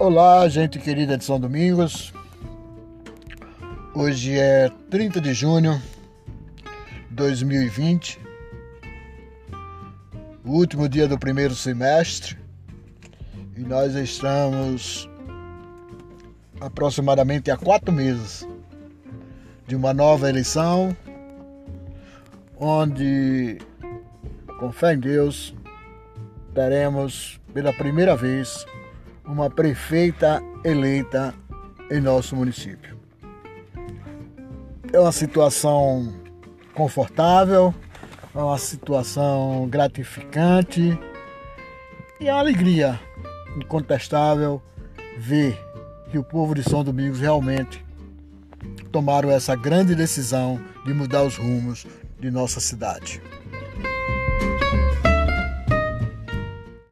Olá, gente querida de São Domingos. Hoje é 30 de junho de 2020, o último dia do primeiro semestre, e nós estamos aproximadamente há quatro meses de uma nova eleição, onde, com fé em Deus, teremos pela primeira vez uma prefeita eleita em nosso município. É uma situação confortável, é uma situação gratificante e é uma alegria incontestável ver que o povo de São Domingos realmente tomaram essa grande decisão de mudar os rumos de nossa cidade.